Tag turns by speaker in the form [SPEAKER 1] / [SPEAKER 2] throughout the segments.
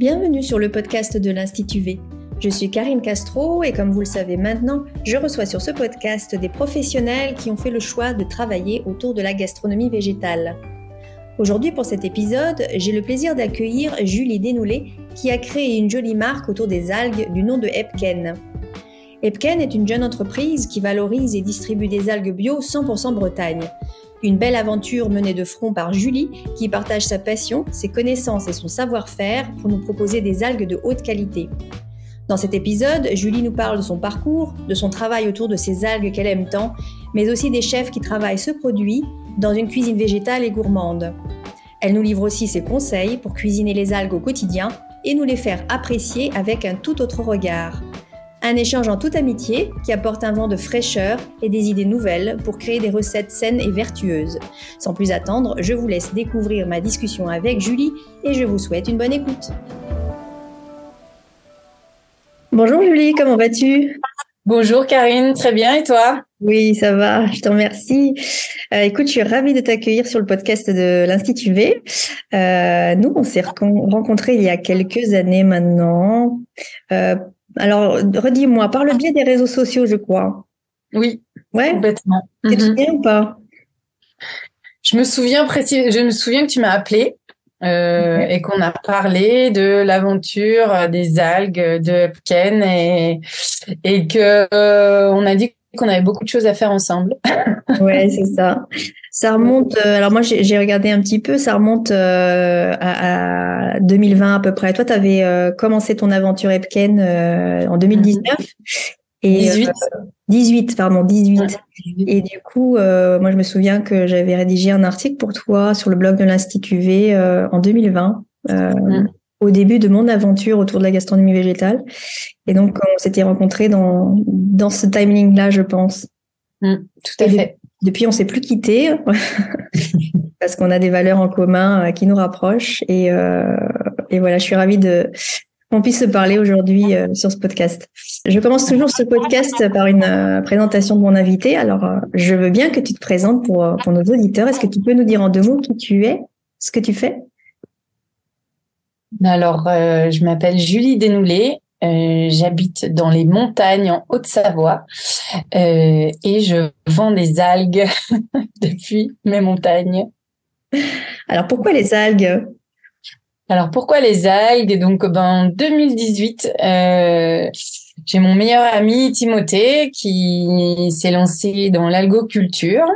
[SPEAKER 1] Bienvenue sur le podcast de l'Institut V. Je suis Karine Castro et comme vous le savez maintenant, je reçois sur ce podcast des professionnels qui ont fait le choix de travailler autour de la gastronomie végétale. Aujourd'hui pour cet épisode, j'ai le plaisir d'accueillir Julie Dénoulé qui a créé une jolie marque autour des algues du nom de Epken. Epken est une jeune entreprise qui valorise et distribue des algues bio 100% Bretagne. Une belle aventure menée de front par Julie, qui partage sa passion, ses connaissances et son savoir-faire pour nous proposer des algues de haute qualité. Dans cet épisode, Julie nous parle de son parcours, de son travail autour de ces algues qu'elle aime tant, mais aussi des chefs qui travaillent ce produit dans une cuisine végétale et gourmande. Elle nous livre aussi ses conseils pour cuisiner les algues au quotidien et nous les faire apprécier avec un tout autre regard. Un échange en toute amitié qui apporte un vent de fraîcheur et des idées nouvelles pour créer des recettes saines et vertueuses. Sans plus attendre, je vous laisse découvrir ma discussion avec Julie et je vous souhaite une bonne écoute. Bonjour Julie, comment vas-tu?
[SPEAKER 2] Bonjour Karine, très bien et toi?
[SPEAKER 1] Oui, ça va, je te remercie. Euh, écoute, je suis ravie de t'accueillir sur le podcast de l'Institut V. Euh, nous, on s'est rencontrés il y a quelques années maintenant. Euh, alors, redis-moi, par le biais des réseaux sociaux, je crois.
[SPEAKER 2] Oui,
[SPEAKER 1] ouais. complètement. Tu te mhm. souviens ou pas?
[SPEAKER 2] Je me souviens précis. Je me souviens que tu m'as appelé euh, et qu'on a parlé de l'aventure des algues de Epken et et que euh, on a dit qu'on avait beaucoup de choses à faire ensemble.
[SPEAKER 1] ouais, c'est ça. Ça remonte. Euh, alors moi, j'ai regardé un petit peu. Ça remonte euh, à, à, 2020 à peu près. Toi, tu avais euh, commencé ton aventure Epken en 2019.
[SPEAKER 2] Et, 18.
[SPEAKER 1] 18, pardon, 18. Et du coup, moi, je me souviens que j'avais rédigé un article pour toi sur le blog de l'Institut V en 2020. Mm. au début de mon aventure autour de la gastronomie végétale. Et donc, on s'était rencontrés dans, dans ce timing-là, je pense.
[SPEAKER 2] Mm, tout à fait.
[SPEAKER 1] Depuis, on s'est plus quitté parce qu'on a des valeurs en commun euh, qui nous rapprochent. Et, euh, et voilà, je suis ravie de qu'on puisse se parler aujourd'hui euh, sur ce podcast. Je commence toujours ce podcast par une euh, présentation de mon invité. Alors, je veux bien que tu te présentes pour, pour nos auditeurs. Est-ce que tu peux nous dire en deux mots qui tu es, ce que tu fais?
[SPEAKER 2] Alors, je m'appelle Julie Dénoulé. Euh, j'habite dans les montagnes en Haute-Savoie euh, et je vends des algues depuis mes montagnes.
[SPEAKER 1] Alors pourquoi les algues?
[SPEAKER 2] Alors pourquoi les algues? Donc ben, en 2018, euh, j'ai mon meilleur ami Timothée qui s'est lancé dans l'algoculture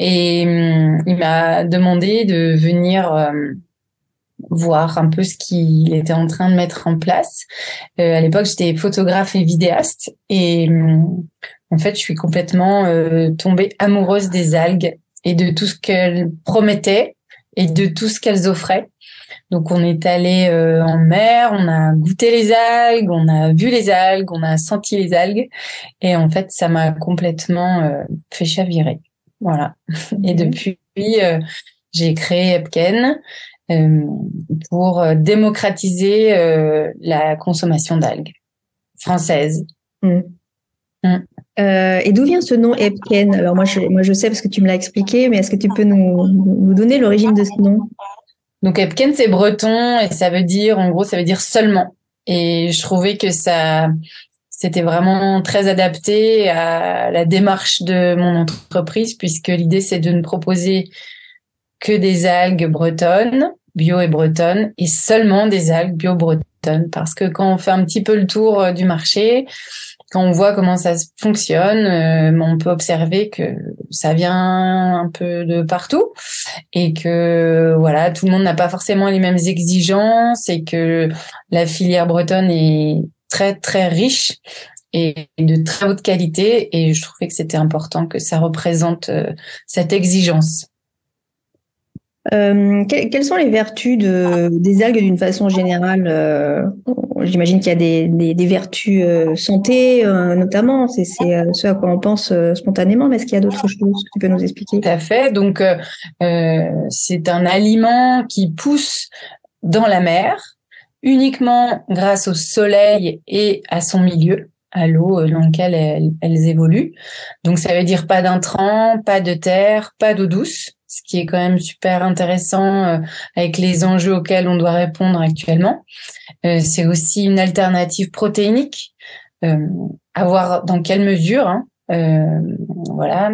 [SPEAKER 2] et hum, il m'a demandé de venir euh, voir un peu ce qu'il était en train de mettre en place. Euh, à l'époque, j'étais photographe et vidéaste et euh, en fait, je suis complètement euh, tombée amoureuse des algues et de tout ce qu'elles promettaient et de tout ce qu'elles offraient. Donc, on est allé euh, en mer, on a goûté les algues, on a vu les algues, on a senti les algues et en fait, ça m'a complètement fait chavirer. Voilà. Et depuis, j'ai créé Epken euh, pour euh, démocratiser euh, la consommation d'algues françaises.
[SPEAKER 1] Mm. Mm. et d'où vient ce nom Epken? Alors moi je, moi je sais parce que tu me l'as expliqué, mais est-ce que tu peux nous, nous donner l'origine de ce nom?
[SPEAKER 2] Donc Epken c'est breton et ça veut dire, en gros, ça veut dire seulement. Et je trouvais que ça, c'était vraiment très adapté à la démarche de mon entreprise puisque l'idée c'est de ne proposer que des algues bretonnes, bio et bretonnes, et seulement des algues bio bretonnes. Parce que quand on fait un petit peu le tour euh, du marché, quand on voit comment ça fonctionne, euh, on peut observer que ça vient un peu de partout et que voilà, tout le monde n'a pas forcément les mêmes exigences et que la filière bretonne est très très riche et de très haute qualité et je trouvais que c'était important que ça représente euh, cette exigence.
[SPEAKER 1] Euh, quelles sont les vertus de, des algues d'une façon générale euh, J'imagine qu'il y a des, des, des vertus euh, santé, euh, notamment. C'est ce à quoi on pense spontanément. Mais est-ce qu'il y a d'autres choses que tu peux nous expliquer?
[SPEAKER 2] Tout à fait. Donc, c'est un aliment qui pousse dans la mer uniquement grâce au soleil et à son milieu à l'eau dans lequel elles, elles, évoluent. Donc ça veut dire pas d'intrants, pas de terre, pas d'eau douce ce qui est quand même super intéressant avec les enjeux auxquels on doit répondre actuellement. c'est aussi une alternative protéinique. à voir dans quelle mesure, hein, voilà.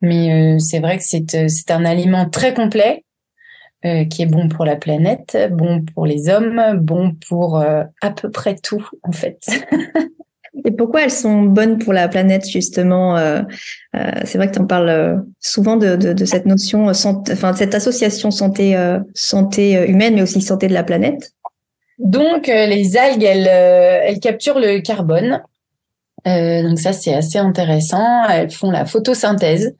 [SPEAKER 2] Mais c'est vrai que c'est un aliment très complet euh, qui est bon pour la planète, bon pour les hommes, bon pour euh, à peu près tout en fait.
[SPEAKER 1] Et pourquoi elles sont bonnes pour la planète justement euh, C'est vrai que tu parles souvent de, de, de, cette notion, enfin de cette association santé santé humaine, mais aussi santé de la planète.
[SPEAKER 2] Donc les algues, elles, elles capturent le carbone euh, donc ça c'est assez intéressant. Elles font la photosynthèse,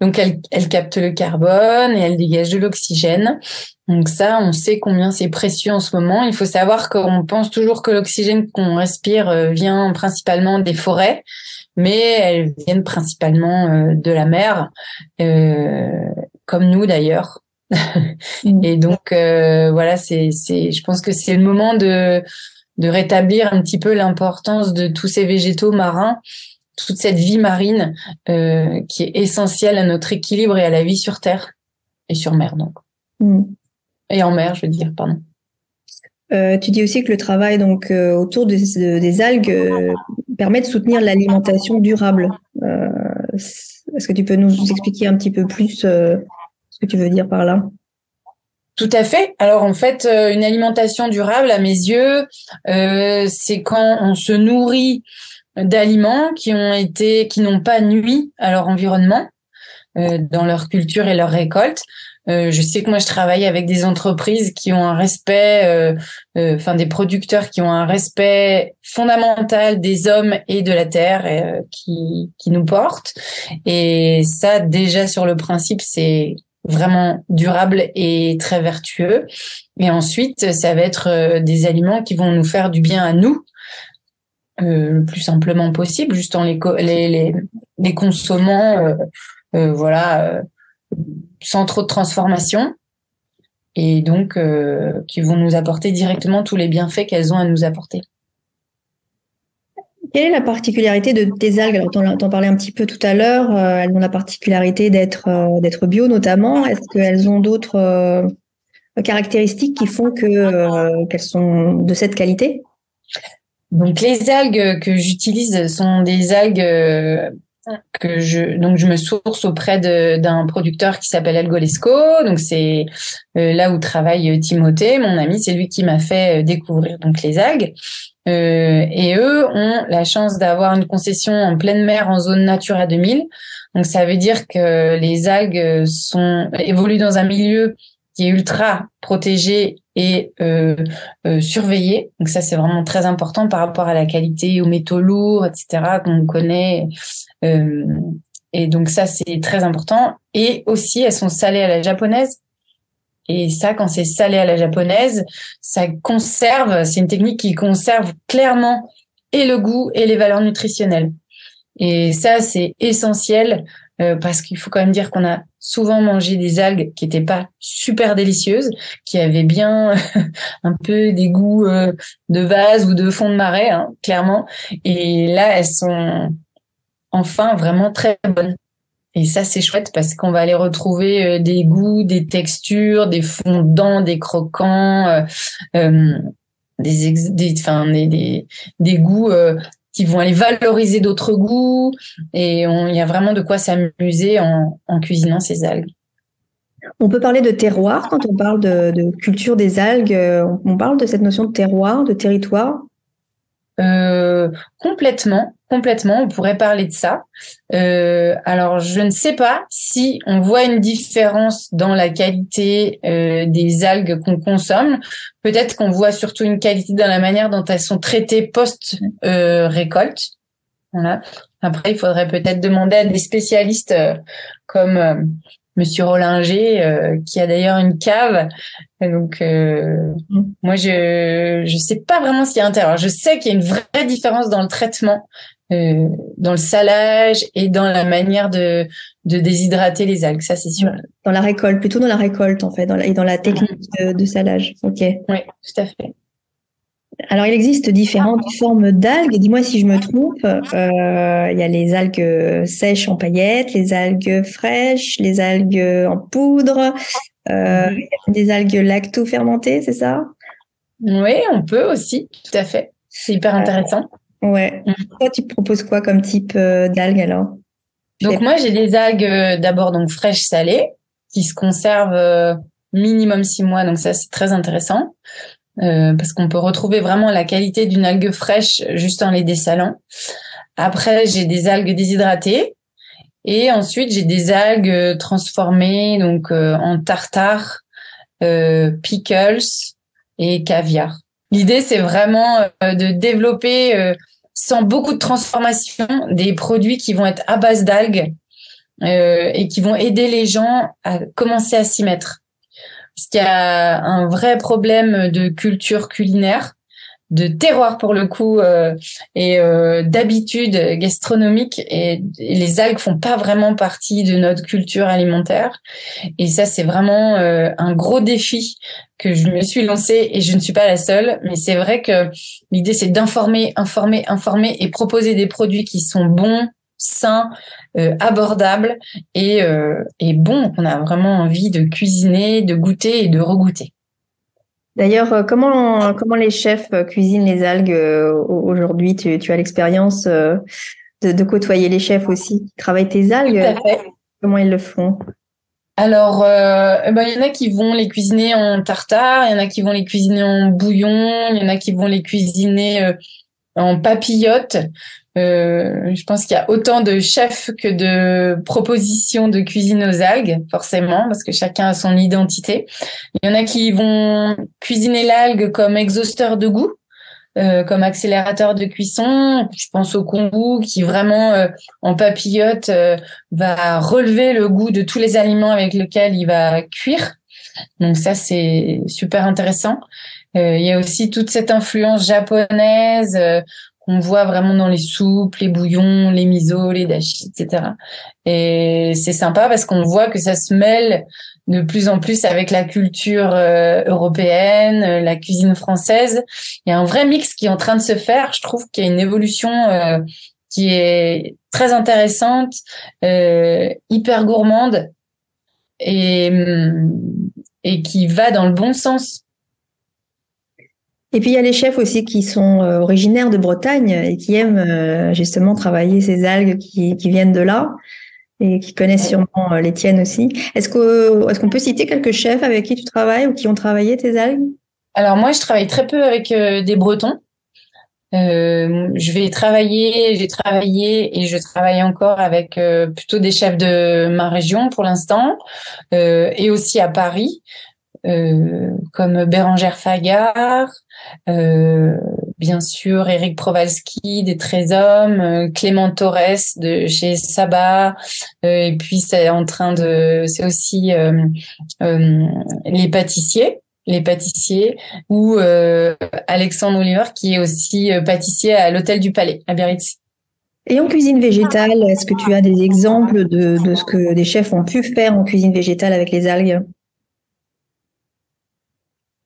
[SPEAKER 2] donc elles, elles captent le carbone et elles dégagent de l'oxygène. Donc ça, on sait combien c'est précieux en ce moment. Il faut savoir qu'on pense toujours que l'oxygène qu'on respire euh, vient principalement des forêts, mais elles viennent principalement euh, de la mer, euh, comme nous d'ailleurs. Mm. et donc voilà, c'est, c'est, je pense que c'est le moment de de rétablir un petit peu l'importance de tous ces végétaux marins, toute cette vie marine euh, qui est essentielle à notre équilibre et à la vie sur Terre et sur mer donc. Mm. Et en mer, je veux dire, pardon.
[SPEAKER 1] Euh, tu dis aussi que le travail donc euh, autour des, algues permet de soutenir l'alimentation durable. Est-ce que tu peux nous expliquer un petit peu plus ce que tu veux dire par là?
[SPEAKER 2] Tout à fait. Alors en fait, euh, une alimentation durable, à mes yeux, euh, c'est quand on se nourrit d'aliments qui ont été, qui n'ont pas nui à leur environnement, euh, dans leur culture et leur récolte. je sais que moi je travaille avec des entreprises qui ont un respect, enfin des producteurs qui ont un respect fondamental des hommes et de la terre qui qui nous portent. Et ça déjà sur le principe c'est vraiment durable et très vertueux. Et ensuite, ça va être euh, des aliments qui vont nous faire du bien à nous, euh, le plus simplement possible, juste en les, consommant, euh voilà, sans trop de transformation. Et donc, qui vont nous apporter directement tous les bienfaits qu'elles ont à nous apporter.
[SPEAKER 1] Quelle est la particularité de tes algues? Alors, tu en parlais un petit peu tout à l'heure. Euh, elles ont la particularité d'être euh, d'être bio, notamment. Est-ce qu'elles ont d'autres euh, caractéristiques qui font que qu'elles sont de cette qualité?
[SPEAKER 2] Donc, les algues que j'utilise sont des algues que je donc je me source auprès d'un producteur qui s'appelle Algolesco donc c'est là où travaille Timothée mon ami c'est lui qui m'a fait découvrir donc les algues euh, et eux ont la chance d'avoir une concession en pleine mer en zone Natura 2000. Donc ça veut dire que les algues sont évoluent dans un milieu qui est ultra protégé et euh, euh, surveillé. Donc ça c'est vraiment très important par rapport à la qualité, aux métaux lourds, etc. qu'on connaît. Euh, et donc ça c'est très important. Et aussi elles sont salées à la japonaise. Et ça, quand c'est salé à la japonaise, ça conserve, c'est une technique qui conserve clairement et le goût et les valeurs nutritionnelles. Et ça, c'est essentiel euh, parce qu'il faut quand même dire qu'on a souvent mangé des algues qui étaient pas super délicieuses, qui avaient bien un peu des goûts euh, de vase ou de fond de marais, hein, clairement. Et là, elles sont enfin vraiment très bonnes. Et ça, c'est chouette parce qu'on va aller retrouver euh, des goûts, des textures, des fondants, des croquants, euh, euh des, des, des, goûts qui vont aller valoriser d'autres goûts. Et il y a vraiment de quoi s'amuser en, cuisinant ces algues.
[SPEAKER 1] On peut parler de terroir quand on parle de culture des algues. On parle de cette notion de terroir, de territoire.
[SPEAKER 2] Euh, complètement, complètement. On pourrait parler de ça. Euh, alors, je ne sais pas si on voit une différence dans la qualité euh, des algues qu'on consomme. Peut-être qu'on voit surtout une qualité dans la manière dont elles sont traitées post récolte. Voilà. Après, il faudrait peut-être demander à des spécialistes comme Monsieur Rollinger, euh, qui a d'ailleurs une cave. donc, euh, mm. moi, je je sais pas vraiment ce qu'il y a intérieur. Je sais qu'il y a une vraie différence dans le traitement, euh, dans le salage et dans la manière de de déshydrater les algues. Ça, c'est sûr.
[SPEAKER 1] Dans la récolte, plutôt dans la récolte en fait, dans la, et dans la technique mm. de, salage. Ok.
[SPEAKER 2] Oui, tout à fait.
[SPEAKER 1] Alors, il existe différentes formes d'algues. Dis-moi si je me trompe. Euh, il y a les algues sèches en paillettes, les algues fraîches, les algues en poudre, euh, mhm. des algues lacto-fermentées, c'est ça?
[SPEAKER 2] Oui, on peut aussi, tout à fait. C'est hyper intéressant.
[SPEAKER 1] ouais. Mhm. Toi, tu proposes quoi comme type d'algues alors?
[SPEAKER 2] Donc moi, j'ai des algues d'abord donc fraîches salées qui se conservent minimum six mois, donc ça c'est très intéressant. Euh, parce qu'on peut retrouver vraiment la qualité d'une algue fraîche juste en les dessalant. Après, j'ai des algues déshydratées et ensuite j'ai des algues transformées donc euh, en tartare, euh, pickles et caviar. L'idée, c'est vraiment de développer sans beaucoup de transformation des produits qui vont être à base d'algues et qui vont aider les gens à commencer à s'y mettre parce qu'il y a un vrai problème de culture culinaire, de terroir pour le coup euh, et euh, d'habitude gastronomique et, les algues font pas vraiment partie de notre culture alimentaire. Et ça c'est vraiment euh, un gros défi que je me suis lancé et je ne suis pas la seule. Mais c'est vrai que l'idée c'est d'informer informer informer et proposer des produits qui sont bons sain, euh, abordable et, euh, et bon qu'on a vraiment envie de cuisiner, de goûter et de regoûter.
[SPEAKER 1] D'ailleurs, euh, comment, comment les chefs cuisinent les algues aujourd'hui? Tu, tu, as l'expérience de, de, côtoyer les chefs aussi qui travaillent tes algues? Comment ils le font?
[SPEAKER 2] Alors, ben, il y en a qui vont les cuisiner en tartare, il y en a qui vont les cuisiner en bouillon, il y en a qui vont les cuisiner en papillote. Euh, je pense qu'il y a autant de chefs que de propositions de cuisine aux algues, forcément, parce que chacun a son identité. Il y en a qui vont cuisiner l'algue comme exhausteur de goût, euh, comme accélérateur de cuisson. Je pense au kombu qui vraiment euh, en papillote euh, va relever le goût de tous les aliments avec lesquels il va cuire. Donc ça c'est super intéressant. il y a aussi toute cette influence japonaise qu'on voit vraiment dans les soupes, les bouillons, les misos, les dashi, etc. Et c'est sympa parce qu'on voit que ça se mêle de plus en plus avec la culture euh, européenne, euh, la cuisine française. Il y a un vrai mix qui est en train de se faire. Je trouve qu'il y a une évolution euh, qui est très intéressante, hyper gourmande et, et qui va dans le bon sens.
[SPEAKER 1] Et puis il y a les chefs aussi qui sont euh, originaires de Bretagne et qui aiment euh, justement travailler ces algues qui, qui, viennent de là et qui connaissent sûrement euh, les tiennes aussi. Est-ce que est-ce qu'on peut citer quelques chefs avec qui tu travailles ou qui ont travaillé tes algues?
[SPEAKER 2] Alors moi je travaille très peu avec des Bretons. Euh, je vais travailler, j'ai travaillé et je travaille encore avec plutôt des chefs de ma région pour l'instant euh, et aussi à Paris. Euh, comme Bérangère Fagard, euh, bien sûr Eric Provalski des Trésommes, euh, Clément Torres de chez Saba, et puis c'est en train de, c'est aussi les pâtissiers les pâtissiers ou Alexandre Oliver qui est aussi pâtissier à l'hôtel du Palais à Biarritz.
[SPEAKER 1] Et en cuisine végétale, est-ce que tu as des exemples de, de ce que des chefs ont pu faire en cuisine végétale avec les algues?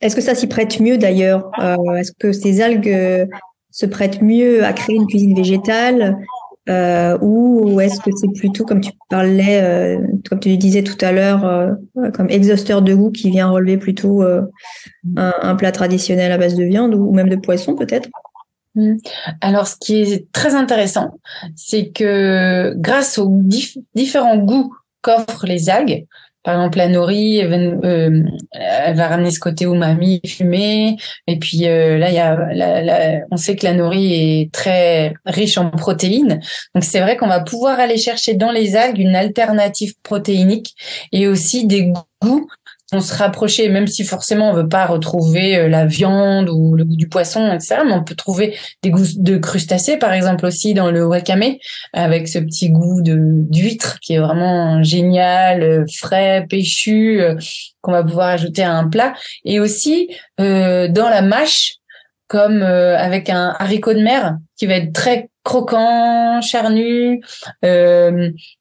[SPEAKER 1] Est-ce que ça s'y prête mieux d'ailleurs? Euh, Est-ce que ces algues euh, se prêtent mieux à créer une cuisine végétale euh, ou est-ce que c'est plutôt comme tu parlais, comme tu disais tout à l'heure, comme exhausteur de goût qui vient relever plutôt un, plat traditionnel à base de viande ou même de poisson peut-être?
[SPEAKER 2] Mmh. alors, ce qui est très intéressant, c'est que grâce aux différents goûts qu'offrent les algues, par exemple, la nori, euh, elle va, ramener ce côté umami fumé. Et puis euh, là, il y a, on sait que la nori est très riche en protéines. Donc c'est vrai qu'on va pouvoir aller chercher dans les algues une alternative protéinique et aussi des goûts on se rapprocher, même si forcément on veut pas retrouver euh, la viande ou le goût du poisson, etc. Mais on peut trouver des goûts de crustacés, par exemple aussi dans le wakame, avec ce petit goût de d'huître qui est vraiment génial, euh, frais, péchu, euh, qu'on va pouvoir ajouter à un plat. Et aussi dans la mâche, comme avec un haricot de mer qui va être très croquant, charnu.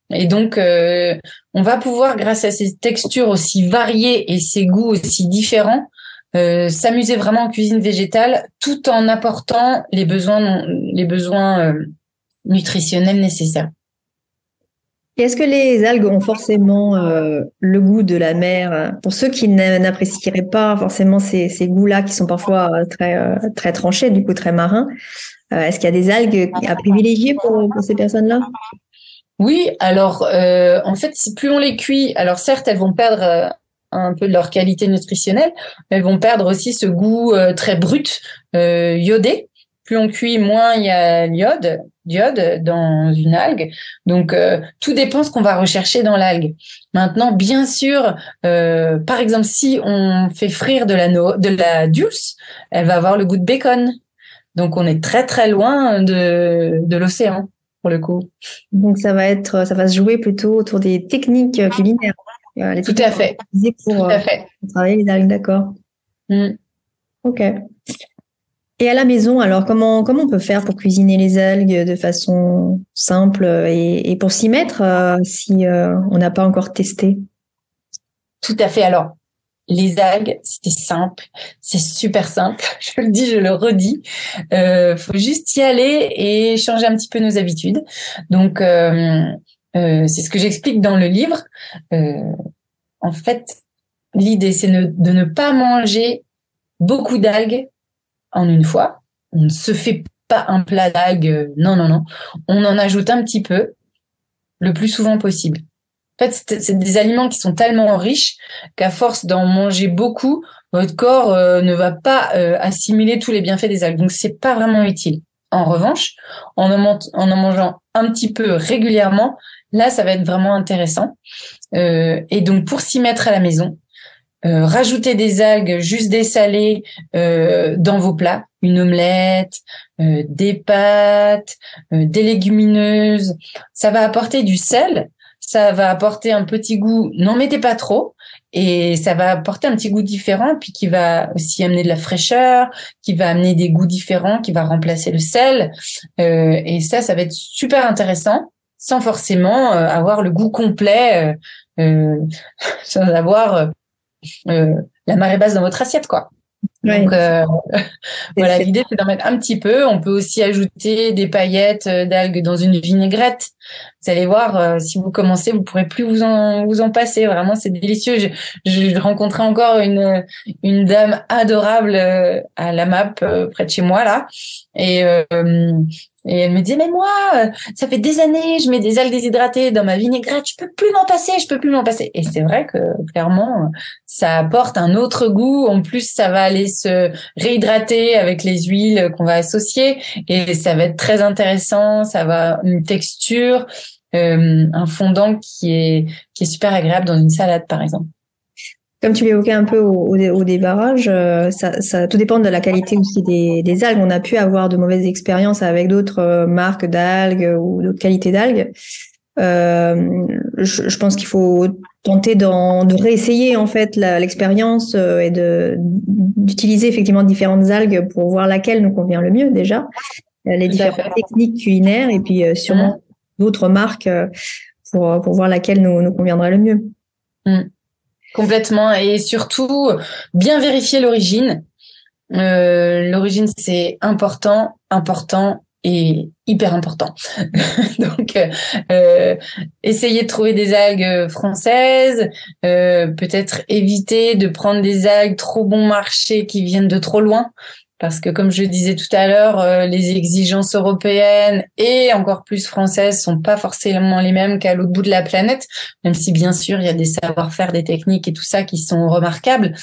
[SPEAKER 2] Et donc, euh, on va pouvoir, grâce à ces textures aussi variées et ces goûts aussi différents, s'amuser vraiment en cuisine végétale tout en apportant les besoins besoins nutritionnels nécessaires.
[SPEAKER 1] Est-ce que les algues ont forcément euh, le goût de la mer? Pour ceux qui n'apprécieraient pas forcément ces, goûts-là, qui sont parfois euh, très, euh, très tranchés, du coup très marins, est-ce qu'il y a des algues à privilégier pour, ces personnes-là?
[SPEAKER 2] Oui, alors en fait, plus on les cuit, alors certes, elles vont perdre un peu de leur qualité nutritionnelle, elles vont perdre aussi ce goût très brut, iodé. Plus on cuit, moins il y a l'iode d'iode dans une algue. Donc euh, tout dépend ce qu'on va rechercher dans l'algue. Maintenant, bien sûr, euh, par exemple, si on fait frire de la de la dulce, elle va avoir le goût de bacon. Donc on est très très loin de de l'océan pour le coup.
[SPEAKER 1] Donc ça va être ça va se jouer plutôt autour des techniques culinaires.
[SPEAKER 2] Euh, tout à fait.
[SPEAKER 1] Pour, Tout à fait. travailler les algues, d'accord. Mm. Ok. Et à la maison, alors comment comment on peut faire pour cuisiner les algues de façon simple et, pour s'y mettre euh, si euh, on n'a pas encore testé?
[SPEAKER 2] Tout à fait. Alors les algues, c'est simple, c'est super simple. Je le dis, je le redis. Euh, faut juste y aller et changer un petit peu nos habitudes. Donc euh, c'est ce que j'explique dans le livre. en fait, l'idée c'est de ne pas manger beaucoup d'algues en une fois. On ne se fait pas un plat d'algues. Non, non, non. On en ajoute un petit peu, le plus souvent possible. En fait, c'est des aliments qui sont tellement riches qu'à force d'en manger beaucoup, votre corps euh, ne va pas euh, assimiler tous les bienfaits des algues. Donc, c'est pas vraiment utile. En revanche, en en, mangeant un petit peu régulièrement, là, ça va être vraiment intéressant. Euh, et donc, pour s'y mettre à la maison, euh, rajouter des algues juste dessalées euh, dans vos plats, une omelette, euh, des pâtes, des légumineuses. Ça va apporter du sel, ça va apporter un petit goût. N'en mettez pas trop. Et ça va apporter un petit goût différent, puis qui va aussi amener de la fraîcheur, qui va amener des goûts différents, qui va remplacer le sel. et ça, ça va être super intéressant, sans forcément avoir le goût complet, sans avoir euh, la marée basse dans votre assiette, quoi. Donc euh, voilà, l'idée c'est d'en mettre un petit peu. On peut aussi ajouter des paillettes euh, d'algues dans une vinaigrette. Vous allez voir, si vous commencez, vous pourrez plus vous en vous en passer. Vraiment, c'est délicieux. Je, je rencontrais encore une une dame adorable à la map près de chez moi là, et et elle me disait, mais moi, euh, ça fait des années, je mets des algues déshydratées dans ma vinaigrette, je peux plus m'en passer, je peux plus m'en passer. Et c'est vrai que clairement, ça apporte un autre goût. En plus, ça va aller se réhydrater avec les huiles qu'on va associer et ça va être très intéressant. Ça va une texture, euh, un fondant qui est qui est super agréable dans une salade, par exemple.
[SPEAKER 1] Comme tu l'évoquais un peu au, au, débarrage, euh, ça, ça, tout dépend de la qualité aussi des, des, algues. On a pu avoir de mauvaises expériences avec d'autres euh, marques d'algues ou d'autres qualités d'algues. Euh, je, je, pense qu'il faut tenter de réessayer en fait l'expérience euh, et d'utiliser effectivement différentes algues pour voir laquelle nous convient le mieux déjà, les différentes techniques culinaires et puis sûrement mmh. D'autres marques pour pour voir laquelle nous nous conviendra le mieux.
[SPEAKER 2] Mmh. Complètement. Et surtout, bien vérifier l'origine. Euh, l'origine, c'est important, important et hyper important. Donc, euh, euh, essayez de trouver des algues françaises, euh, peut-être éviter de prendre des algues trop bon marché qui viennent de trop loin, parce que comme je disais tout à l'heure, euh, les exigences européennes et encore plus françaises sont pas forcément les mêmes qu'à l'autre bout de la planète, même si bien sûr il y a des savoir-faire, des techniques et tout ça qui sont remarquables.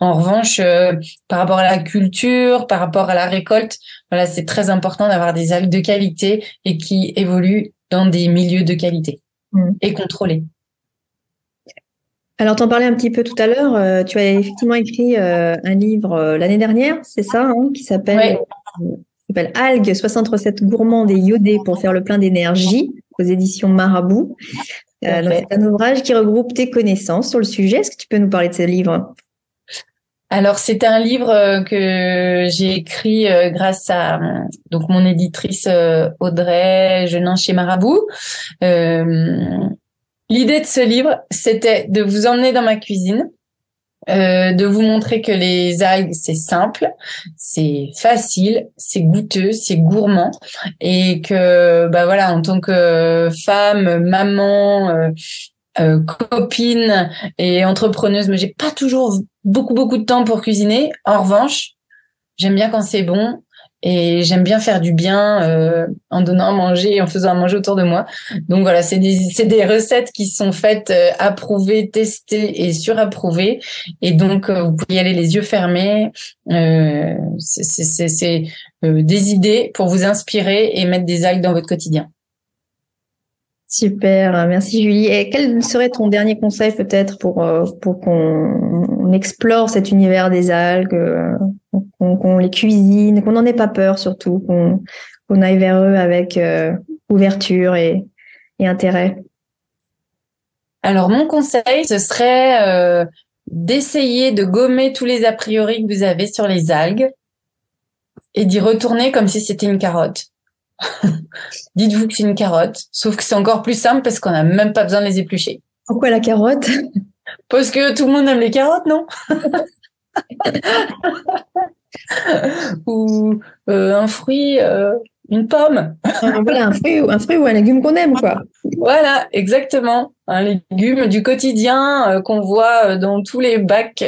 [SPEAKER 2] En revanche, euh, par rapport à la culture, par rapport à la récolte, voilà, c'est très important d'avoir des algues de qualité et qui évoluent dans des milieux de qualité mmh. et contrôlés.
[SPEAKER 1] Alors, t'en parlais un petit peu tout à l'heure. Euh, tu as effectivement écrit euh, un livre euh, l'année dernière, c'est ça, hein, qui s'appelle Algues 60 recettes gourmandes et iodées pour faire le plein d'énergie aux éditions Marabout. c'est un ouvrage qui regroupe tes connaissances sur le sujet. Est-ce que tu peux nous parler de ce livre?
[SPEAKER 2] Alors c'est un livre que j'ai écrit grâce à donc mon éditrice Audrey Genin chez Marabout. L'idée de ce livre, c'était de vous emmener dans ma cuisine euh, de vous montrer que les algues, c'est simple, c'est facile, c'est goûteux, c'est gourmand et que, bah voilà, en tant que femme, maman, euh, euh, copine et entrepreneuse, mais j'ai pas toujours beaucoup beaucoup de temps pour cuisiner. En revanche, j'aime bien quand c'est bon et j'aime bien faire du bien euh, en donnant à manger, en faisant à manger autour de moi. Donc voilà, c'est des des recettes qui sont faites, euh, approuvées, testées et surapprouvées. Et donc euh, vous pouvez y aller les yeux fermés. Euh, c'est c'est des idées pour vous inspirer et mettre des algues dans votre quotidien.
[SPEAKER 1] Super, merci Julie. Et quel serait ton dernier conseil peut-être pour, pour qu'on explore cet univers des algues, qu'on les cuisine, qu'on n'en ait pas peur surtout, qu'on aille vers eux avec euh, ouverture et, intérêt?
[SPEAKER 2] Alors mon conseil, ce serait euh, d'essayer de gommer tous les a priori que vous avez sur les algues et d'y retourner comme si c'était une carotte. Dites-vous que c'est une carotte, sauf que c'est encore plus simple parce qu'on n'a même pas besoin de les éplucher.
[SPEAKER 1] Pourquoi la carotte?
[SPEAKER 2] Parce que tout le monde aime les carottes, non? Ou euh, un fruit, euh, une pomme.
[SPEAKER 1] voilà, un fruit, un fruit ou un légume qu'on aime, quoi.
[SPEAKER 2] Voilà, exactement. Un légume du quotidien euh, qu'on voit dans tous les bacs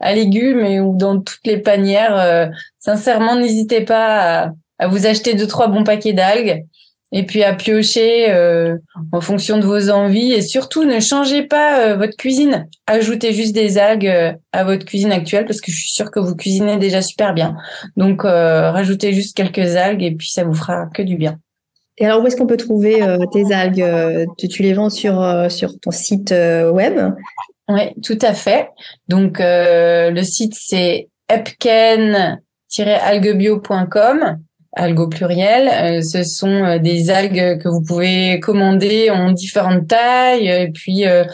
[SPEAKER 2] à légumes et, ou dans toutes les panières. sincèrement, n'hésitez pas à, à, vous acheter deux trois bons paquets d'algues et puis à piocher euh, en fonction de vos envies. Et surtout, ne changez pas euh, votre cuisine. Ajoutez juste des algues euh, à votre cuisine actuelle parce que je suis sûre que vous cuisinez déjà super bien. Donc, rajoutez juste quelques algues et puis ça vous fera que du bien.
[SPEAKER 1] Et alors, où est-ce qu'on peut trouver tes algues tu, tu, les vends sur, sur ton site web?
[SPEAKER 2] Oui, tout à fait. Donc, le site, c'est epken-alguebio.com algo pluriel. Euh, ce sont euh, des algues que vous pouvez commander en différentes tailles. Et puis, euh,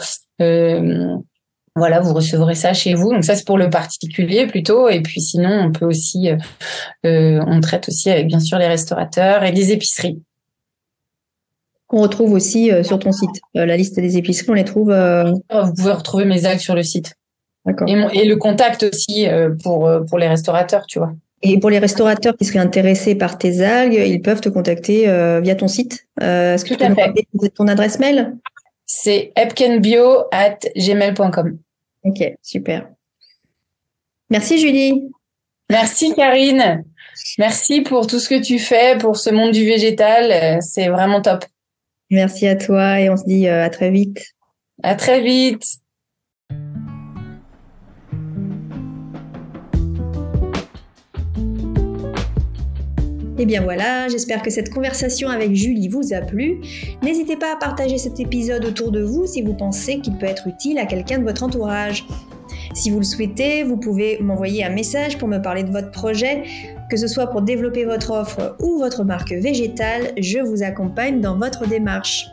[SPEAKER 2] voilà, vous recevrez ça chez vous. Donc ça, c'est pour le particulier plutôt. Et puis sinon, on peut aussi, on traite aussi avec bien sûr les restaurateurs et les épiceries.
[SPEAKER 1] On retrouve aussi sur ton site la liste des épiceries. On les trouve.
[SPEAKER 2] Vous pouvez retrouver mes algues sur le site. D'accord. Et, et, le contact aussi pour pour les restaurateurs, tu vois.
[SPEAKER 1] Et pour les restaurateurs qui seraient intéressés par tes algues, ils peuvent te contacter euh, via ton site. Euh, Est-ce que tu peux me ton adresse mail?
[SPEAKER 2] C'est epkenbio@gmail.com.
[SPEAKER 1] Ok, super. Merci Julie.
[SPEAKER 2] Merci Karine. Merci pour tout ce que tu fais pour ce monde du végétal. C'est vraiment top.
[SPEAKER 1] Merci à toi et on se dit euh, à très vite.
[SPEAKER 2] À très vite.
[SPEAKER 1] Et eh bien voilà, j'espère que cette conversation avec Julie vous a plu. N'hésitez pas à partager cet épisode autour de vous si vous pensez qu'il peut être utile à quelqu'un de votre entourage. Si vous le souhaitez, vous pouvez m'envoyer un message pour me parler de votre projet, que ce soit pour développer votre offre ou votre marque végétale, je vous accompagne dans votre démarche.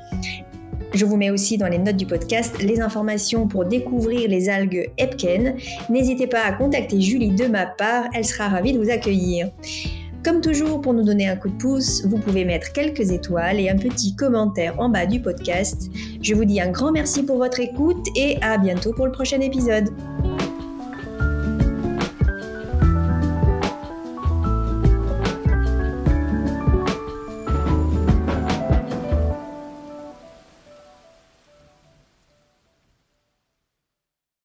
[SPEAKER 1] Je vous mets aussi dans les notes du podcast les informations pour découvrir les algues Epken. N'hésitez pas à contacter Julie de ma part, elle sera ravie de vous accueillir. Comme toujours, pour nous donner un coup de pouce, vous pouvez mettre quelques étoiles et un petit commentaire en bas du podcast. Je vous dis un grand merci pour votre écoute et à bientôt pour le prochain épisode.